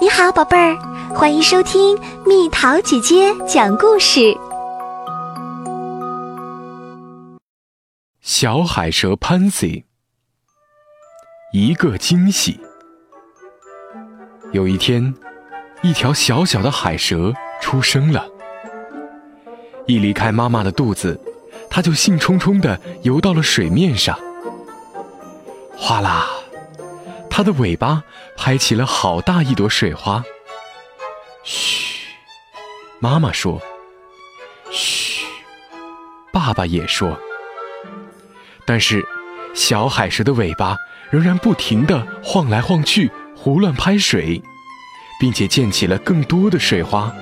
你好，宝贝儿，欢迎收听蜜桃姐姐讲故事。小海蛇 Pansy，一个惊喜。有一天，一条小小的海蛇出生了。一离开妈妈的肚子，它就兴冲冲地游到了水面上。哗啦！它的尾巴拍起了好大一朵水花。嘘，妈妈说。嘘，爸爸也说。但是，小海蛇的尾巴仍然不停地晃来晃去，胡乱拍水，并且溅起了更多的水花。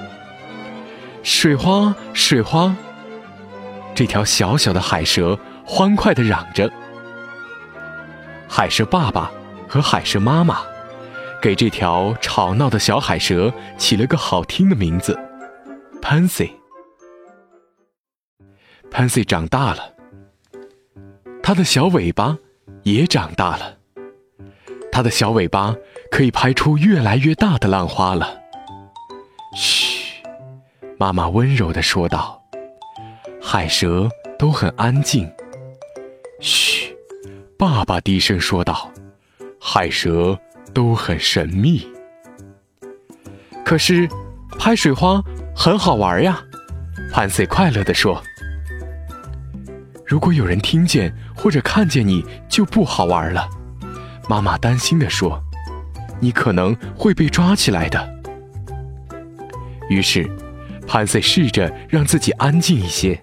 水花，水花！这条小小的海蛇欢快地嚷着。海蛇爸爸。和海蛇妈妈给这条吵闹的小海蛇起了个好听的名字，Pansy。Pansy 长大了，它的小尾巴也长大了，它的小尾巴可以拍出越来越大的浪花了。嘘，妈妈温柔地说道。海蛇都很安静。嘘，爸爸低声说道。海蛇都很神秘，可是拍水花很好玩呀。潘 C 快乐地说：“如果有人听见或者看见你就不好玩了。”妈妈担心地说：“你可能会被抓起来的。”于是潘 C 试着让自己安静一些，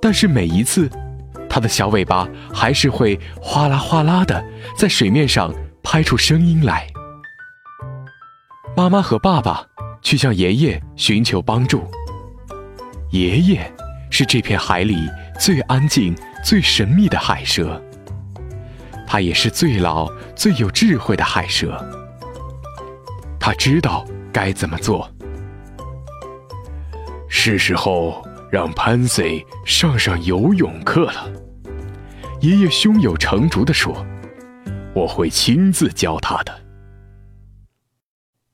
但是每一次。它的小尾巴还是会哗啦哗啦的在水面上拍出声音来。妈妈和爸爸去向爷爷寻求帮助。爷爷是这片海里最安静、最神秘的海蛇，他也是最老、最有智慧的海蛇。他知道该怎么做。是时候让潘 C 上上游泳课了。爷爷胸有成竹地说：“我会亲自教他的。”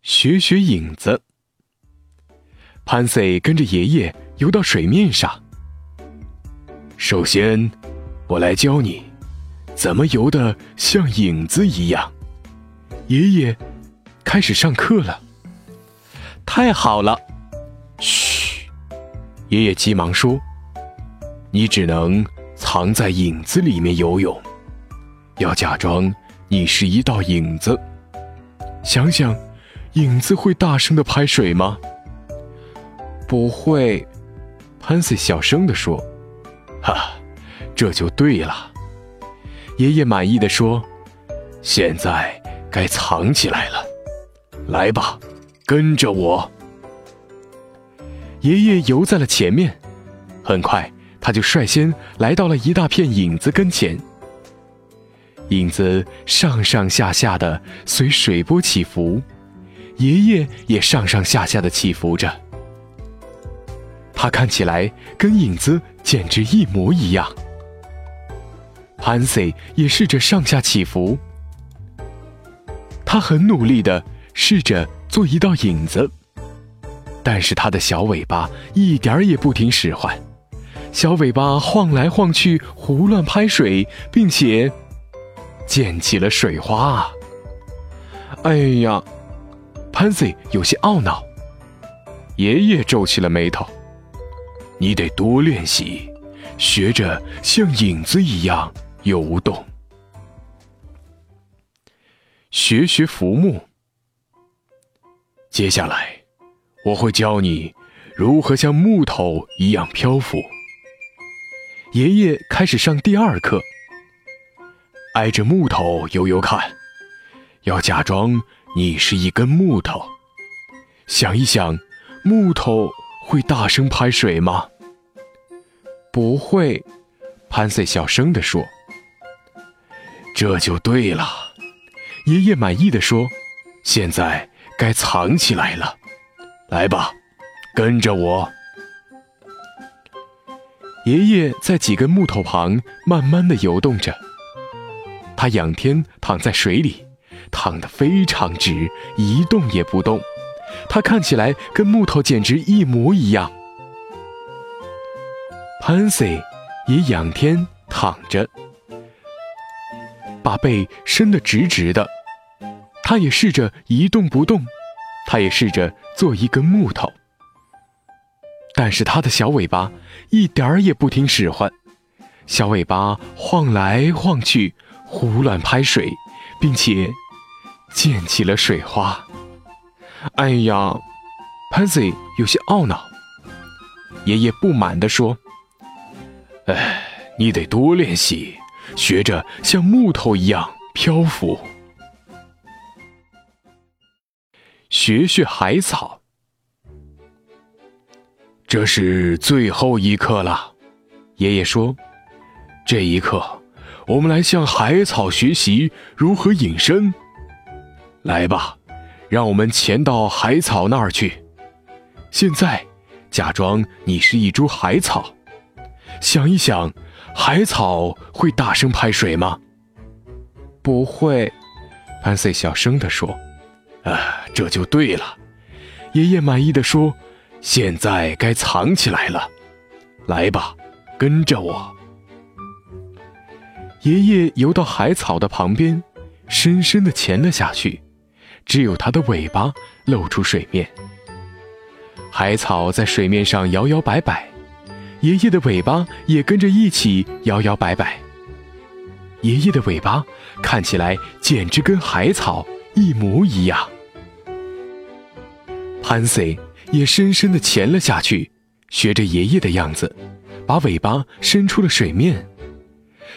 学学影子。潘 C 跟着爷爷游到水面上。首先，我来教你怎么游的像影子一样。爷爷开始上课了。太好了！嘘，爷爷急忙说：“你只能。”藏在影子里面游泳，要假装你是一道影子。想想，影子会大声的拍水吗？不会，潘 y 小声的说：“哈，这就对了。”爷爷满意的说：“现在该藏起来了，来吧，跟着我。”爷爷游在了前面，很快。他就率先来到了一大片影子跟前，影子上上下下的随水波起伏，爷爷也上上下下的起伏着，他看起来跟影子简直一模一样。潘 C 也试着上下起伏，他很努力的试着做一道影子，但是他的小尾巴一点儿也不听使唤。小尾巴晃来晃去，胡乱拍水，并且溅起了水花。哎呀，潘 C 有些懊恼。爷爷皱起了眉头：“你得多练习，学着像影子一样游动。学学浮木。接下来，我会教你如何像木头一样漂浮。”爷爷开始上第二课，挨着木头游游看，要假装你是一根木头，想一想，木头会大声拍水吗？不会，潘 C 小声地说。这就对了，爷爷满意的说。现在该藏起来了，来吧，跟着我。爷爷在几根木头旁慢慢的游动着，他仰天躺在水里，躺得非常直，一动也不动。他看起来跟木头简直一模一样。Pansy 也仰天躺着，把背伸得直直的。他也试着一动不动，他也试着做一根木头。但是他的小尾巴一点儿也不听使唤，小尾巴晃来晃去，胡乱拍水，并且溅起了水花。哎呀，Pansy 有些懊恼。爷爷不满地说：“哎，你得多练习，学着像木头一样漂浮。学学海草。这是最后一课了。”爷爷说：“这一刻，我们来向海草学习如何隐身。来吧。”让我们潜到海草那儿去。现在，假装你是一株海草，想一想，海草会大声拍水吗？不会，潘穗小声地说。啊，这就对了。爷爷满意的说：“现在该藏起来了。来吧，跟着我。”爷爷游到海草的旁边，深深的潜了下去。只有它的尾巴露出水面，海草在水面上摇摇摆摆，爷爷的尾巴也跟着一起摇摇摆摆。爷爷的尾巴看起来简直跟海草一模一样。潘塞也深深地潜了下去，学着爷爷的样子，把尾巴伸出了水面。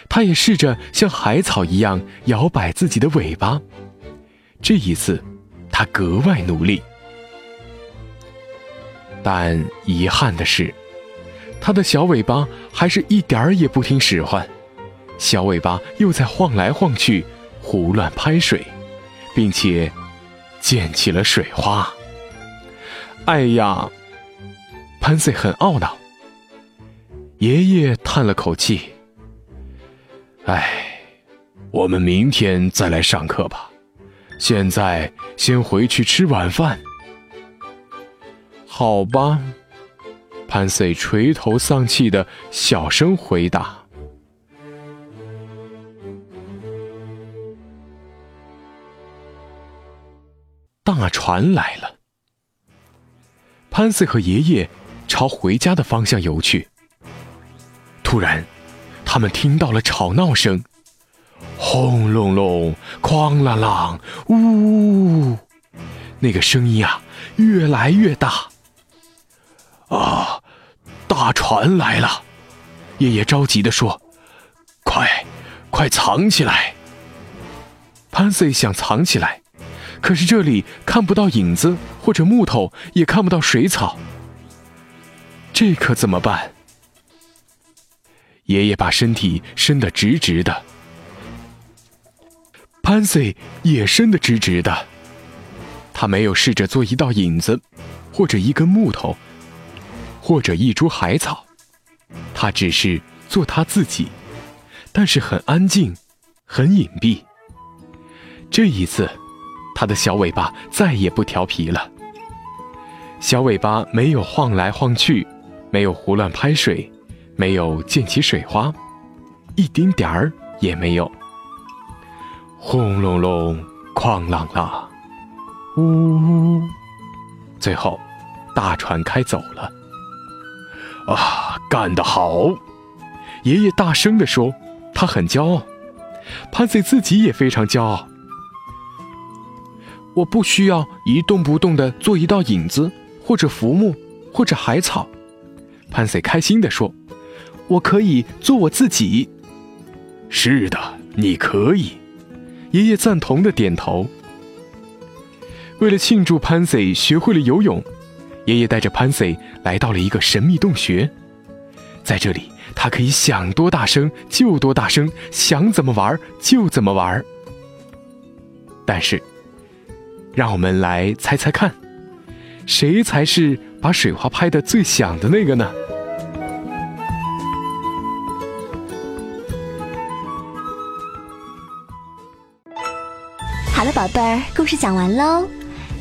他也试着像海草一样摇摆自己的尾巴。这一次，他格外努力，但遗憾的是，他的小尾巴还是一点儿也不听使唤，小尾巴又在晃来晃去，胡乱拍水，并且溅起了水花。哎呀，潘塞很懊恼。爷爷叹了口气：“哎，我们明天再来上课吧。”现在先回去吃晚饭。好吧，潘塞垂头丧气的小声回答。大船来了，潘塞和爷爷朝回家的方向游去。突然，他们听到了吵闹声。轰隆隆，哐啷啷，呜！那个声音啊，越来越大。啊，大船来了！爷爷着急地说：“快，快藏起来！”潘塞想藏起来，可是这里看不到影子或者木头，也看不到水草，这可怎么办？爷爷把身体伸得直直的。潘塞也伸得直直的，他没有试着做一道影子，或者一根木头，或者一株海草，他只是做他自己，但是很安静，很隐蔽。这一次，他的小尾巴再也不调皮了，小尾巴没有晃来晃去，没有胡乱拍水，没有溅起水花，一丁点儿也没有。轰隆隆，哐啷啷，呜呜！最后，大船开走了。啊，干得好！爷爷大声地说，他很骄傲。潘塞自己也非常骄傲。我不需要一动不动地做一道影子，或者浮木，或者海草。潘塞开心地说：“我可以做我自己。”是的，你可以。爷爷赞同的点头。为了庆祝潘塞学会了游泳，爷爷带着潘塞来到了一个神秘洞穴。在这里，他可以想多大声就多大声，想怎么玩就怎么玩。但是，让我们来猜猜看，谁才是把水花拍得最响的那个呢？好了宝贝儿，故事讲完喽。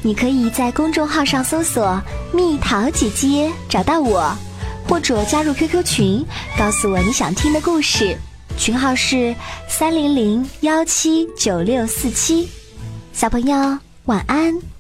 你可以在公众号上搜索“蜜桃姐姐”找到我，或者加入 QQ 群，告诉我你想听的故事。群号是三零零幺七九六四七。小朋友，晚安。